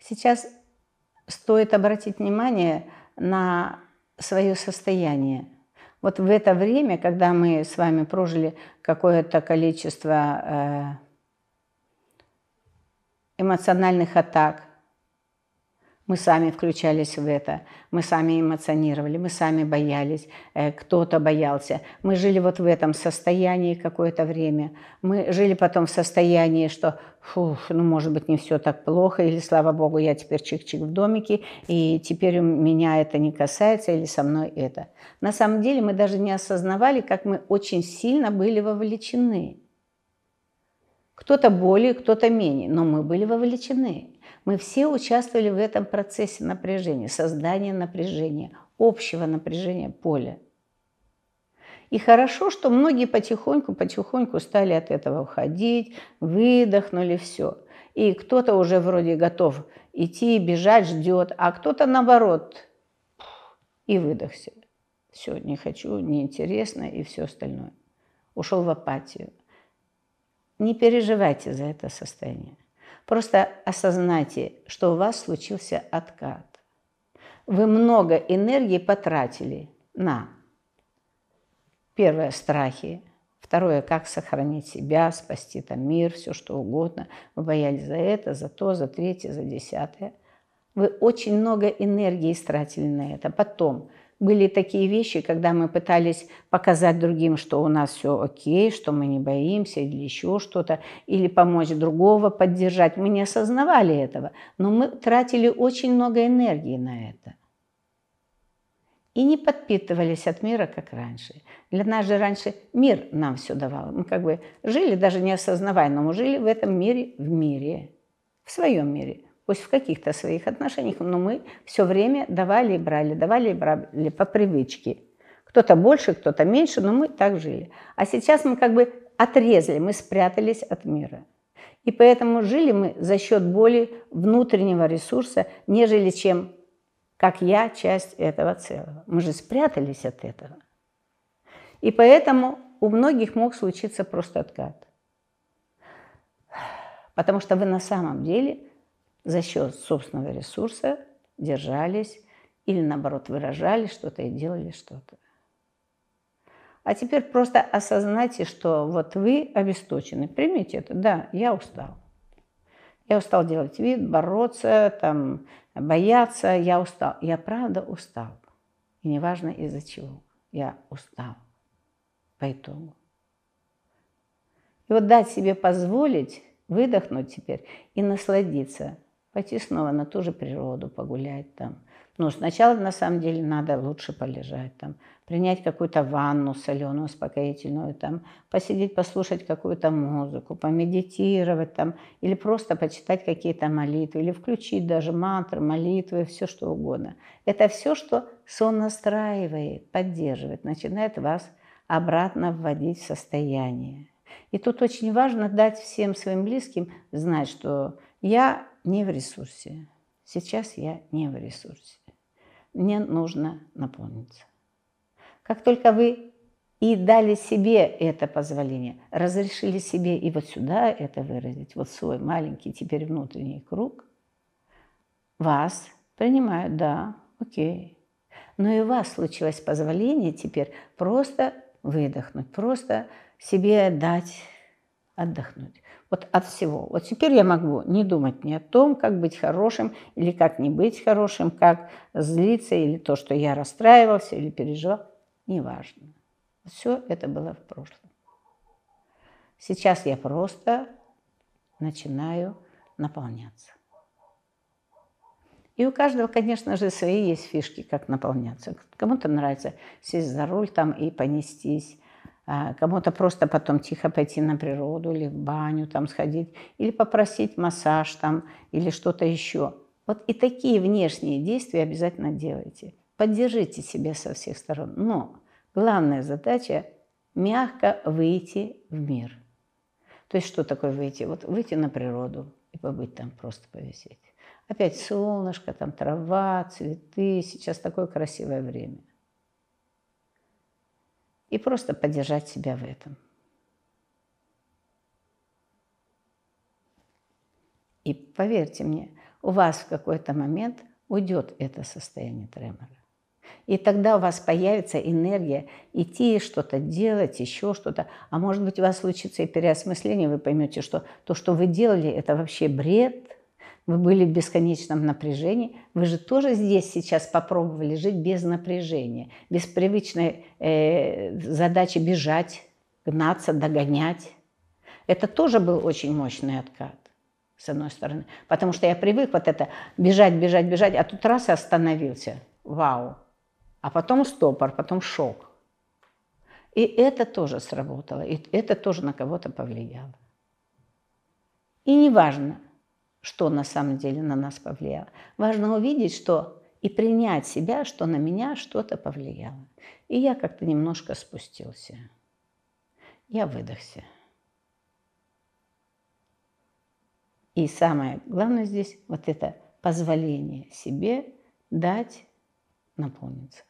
Сейчас стоит обратить внимание на свое состояние. Вот в это время, когда мы с вами прожили какое-то количество э, эмоциональных атак, мы сами включались в это, мы сами эмоционировали, мы сами боялись, э, кто-то боялся. Мы жили вот в этом состоянии какое-то время. Мы жили потом в состоянии, что, фух, ну, может быть, не все так плохо, или, слава богу, я теперь чик-чик в домике, и теперь меня это не касается, или со мной это. На самом деле мы даже не осознавали, как мы очень сильно были вовлечены. Кто-то более, кто-то менее, но мы были вовлечены. Мы все участвовали в этом процессе напряжения, создания напряжения, общего напряжения поля. И хорошо, что многие потихоньку-потихоньку стали от этого уходить, выдохнули все. И кто-то уже вроде готов идти, бежать, ждет, а кто-то наоборот и выдохся. Все, не хочу, неинтересно и все остальное. Ушел в апатию. Не переживайте за это состояние. Просто осознайте, что у вас случился откат. Вы много энергии потратили на первое – страхи, второе – как сохранить себя, спасти там мир, все что угодно. Вы боялись за это, за то, за третье, за десятое. Вы очень много энергии истратили на это. Потом – были такие вещи, когда мы пытались показать другим, что у нас все окей, что мы не боимся или еще что-то, или помочь другого поддержать. Мы не осознавали этого, но мы тратили очень много энергии на это. И не подпитывались от мира, как раньше. Для нас же раньше мир нам все давал. Мы как бы жили, даже не осознавая, но мы жили в этом мире, в мире, в своем мире пусть в каких-то своих отношениях, но мы все время давали и брали, давали и брали по привычке. Кто-то больше, кто-то меньше, но мы так жили. А сейчас мы как бы отрезали, мы спрятались от мира. И поэтому жили мы за счет более внутреннего ресурса, нежели чем как я часть этого целого. Мы же спрятались от этого. И поэтому у многих мог случиться просто откат. Потому что вы на самом деле за счет собственного ресурса держались или наоборот выражали что-то и делали что-то. А теперь просто осознайте, что вот вы обесточены. Примите это. Да, я устал. Я устал делать вид, бороться, там, бояться. Я устал. Я правда устал. И неважно из-за чего. Я устал по итогу. И вот дать себе позволить выдохнуть теперь и насладиться пойти снова на ту же природу погулять там. Ну, сначала, на самом деле, надо лучше полежать там, принять какую-то ванну соленую, успокоительную, там, посидеть, послушать какую-то музыку, помедитировать там, или просто почитать какие-то молитвы, или включить даже мантры, молитвы, все что угодно. Это все, что сон настраивает, поддерживает, начинает вас обратно вводить в состояние. И тут очень важно дать всем своим близким знать, что я не в ресурсе. Сейчас я не в ресурсе. Мне нужно наполниться. Как только вы и дали себе это позволение, разрешили себе и вот сюда это выразить, вот свой маленький теперь внутренний круг, вас принимают, да, окей. Но и у вас случилось позволение теперь просто выдохнуть, просто себе дать отдохнуть. Вот от всего. Вот теперь я могу не думать ни о том, как быть хорошим или как не быть хорошим, как злиться или то, что я расстраивался или переживал. Неважно. Все это было в прошлом. Сейчас я просто начинаю наполняться. И у каждого, конечно же, свои есть фишки, как наполняться. Кому-то нравится сесть за руль там и понестись. А, кому-то просто потом тихо пойти на природу или в баню там сходить, или попросить массаж там, или что-то еще. Вот и такие внешние действия обязательно делайте. Поддержите себя со всех сторон. Но главная задача – мягко выйти в мир. То есть что такое выйти? Вот выйти на природу и побыть там, просто повисеть. Опять солнышко, там трава, цветы. Сейчас такое красивое время и просто поддержать себя в этом. И поверьте мне, у вас в какой-то момент уйдет это состояние тремора. И тогда у вас появится энергия идти что-то делать, еще что-то. А может быть, у вас случится и переосмысление, вы поймете, что то, что вы делали, это вообще бред, вы были в бесконечном напряжении. Вы же тоже здесь сейчас попробовали жить без напряжения, без привычной э, задачи бежать, гнаться, догонять. Это тоже был очень мощный откат, с одной стороны. Потому что я привык вот это бежать, бежать, бежать, а тут раз и остановился. Вау! а потом стопор, потом шок. И это тоже сработало, и это тоже на кого-то повлияло. И не важно, что на самом деле на нас повлияло. Важно увидеть, что и принять себя, что на меня что-то повлияло. И я как-то немножко спустился. Я выдохся. И самое главное здесь вот это позволение себе дать наполниться.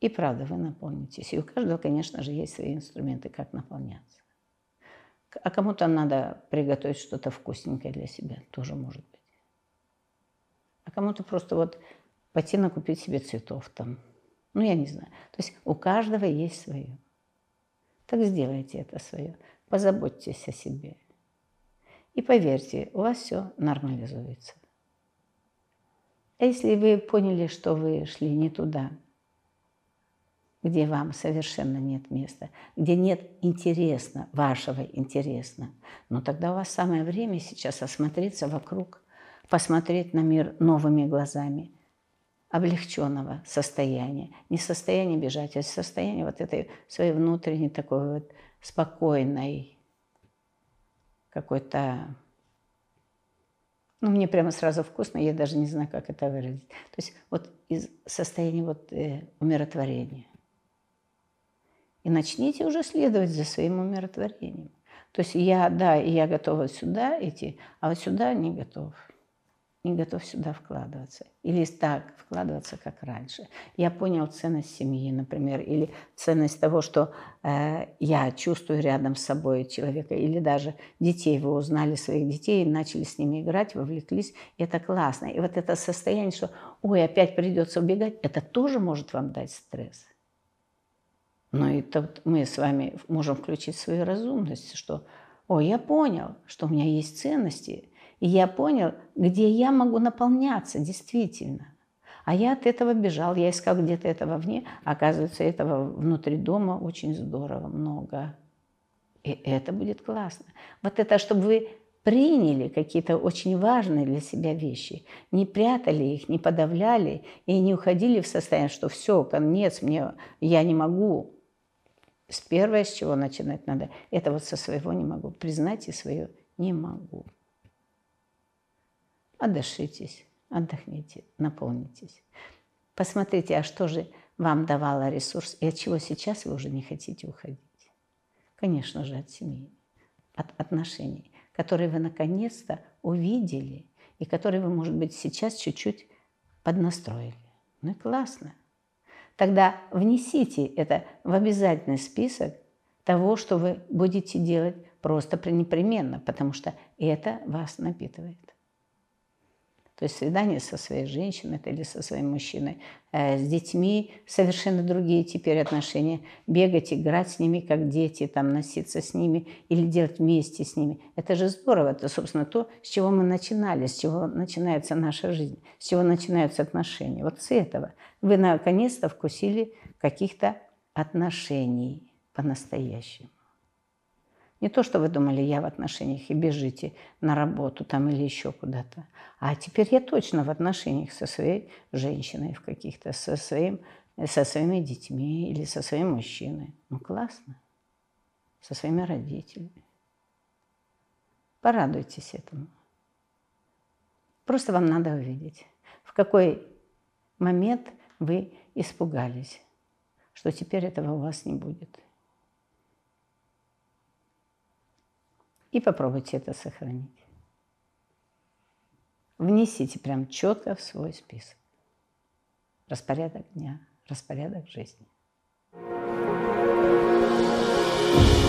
И правда, вы наполнитесь. И у каждого, конечно же, есть свои инструменты, как наполняться. А кому-то надо приготовить что-то вкусненькое для себя, тоже может быть. А кому-то просто вот пойти накупить себе цветов там. Ну, я не знаю. То есть у каждого есть свое. Так сделайте это свое. Позаботьтесь о себе. И поверьте, у вас все нормализуется. А если вы поняли, что вы шли не туда, где вам совершенно нет места, где нет интересно, вашего интересно, но тогда у вас самое время сейчас осмотреться вокруг, посмотреть на мир новыми глазами, облегченного состояния. Не состояние бежать, а состояние вот этой своей внутренней такой вот спокойной, какой-то ну, мне прямо сразу вкусно, я даже не знаю, как это выразить. То есть вот из состояния вот э, умиротворения и начните уже следовать за своим умиротворением. То есть я, да, я готова сюда идти, а вот сюда не готов. Не готов сюда вкладываться. Или так вкладываться, как раньше. Я понял ценность семьи, например, или ценность того, что э, я чувствую рядом с собой человека, или даже детей. Вы узнали своих детей, начали с ними играть, вовлеклись. Это классно. И вот это состояние, что ой, опять придется убегать, это тоже может вам дать стресс. Но и тут мы с вами можем включить свою разумность, что, о, я понял, что у меня есть ценности, и я понял, где я могу наполняться действительно. А я от этого бежал, я искал где-то этого вне, оказывается, этого внутри дома очень здорово, много. И это будет классно. Вот это, чтобы вы приняли какие-то очень важные для себя вещи, не прятали их, не подавляли и не уходили в состояние, что все, конец, мне, я не могу, с первое, с чего начинать надо, это вот со своего не могу. Признать и свое не могу. Отдышитесь, отдохните, наполнитесь. Посмотрите, а что же вам давало ресурс и от чего сейчас вы уже не хотите уходить. Конечно же, от семьи, от отношений, которые вы наконец-то увидели и которые вы, может быть, сейчас чуть-чуть поднастроили. Ну и классно. Тогда внесите это в обязательный список того, что вы будете делать просто непременно, потому что это вас напитывает. То есть свидание со своей женщиной или со своим мужчиной, э, с детьми совершенно другие теперь отношения. Бегать, играть с ними, как дети, там, носиться с ними или делать вместе с ними. Это же здорово. Это, собственно, то, с чего мы начинали, с чего начинается наша жизнь, с чего начинаются отношения. Вот с этого. Вы наконец-то вкусили каких-то отношений по-настоящему. Не то, что вы думали, я в отношениях и бежите на работу там или еще куда-то. А теперь я точно в отношениях со своей женщиной в каких-то, со, своим, со своими детьми или со своим мужчиной. Ну, классно. Со своими родителями. Порадуйтесь этому. Просто вам надо увидеть, в какой момент вы испугались, что теперь этого у вас не будет. и попробуйте это сохранить. Внесите прям четко в свой список. Распорядок дня, распорядок жизни. thank you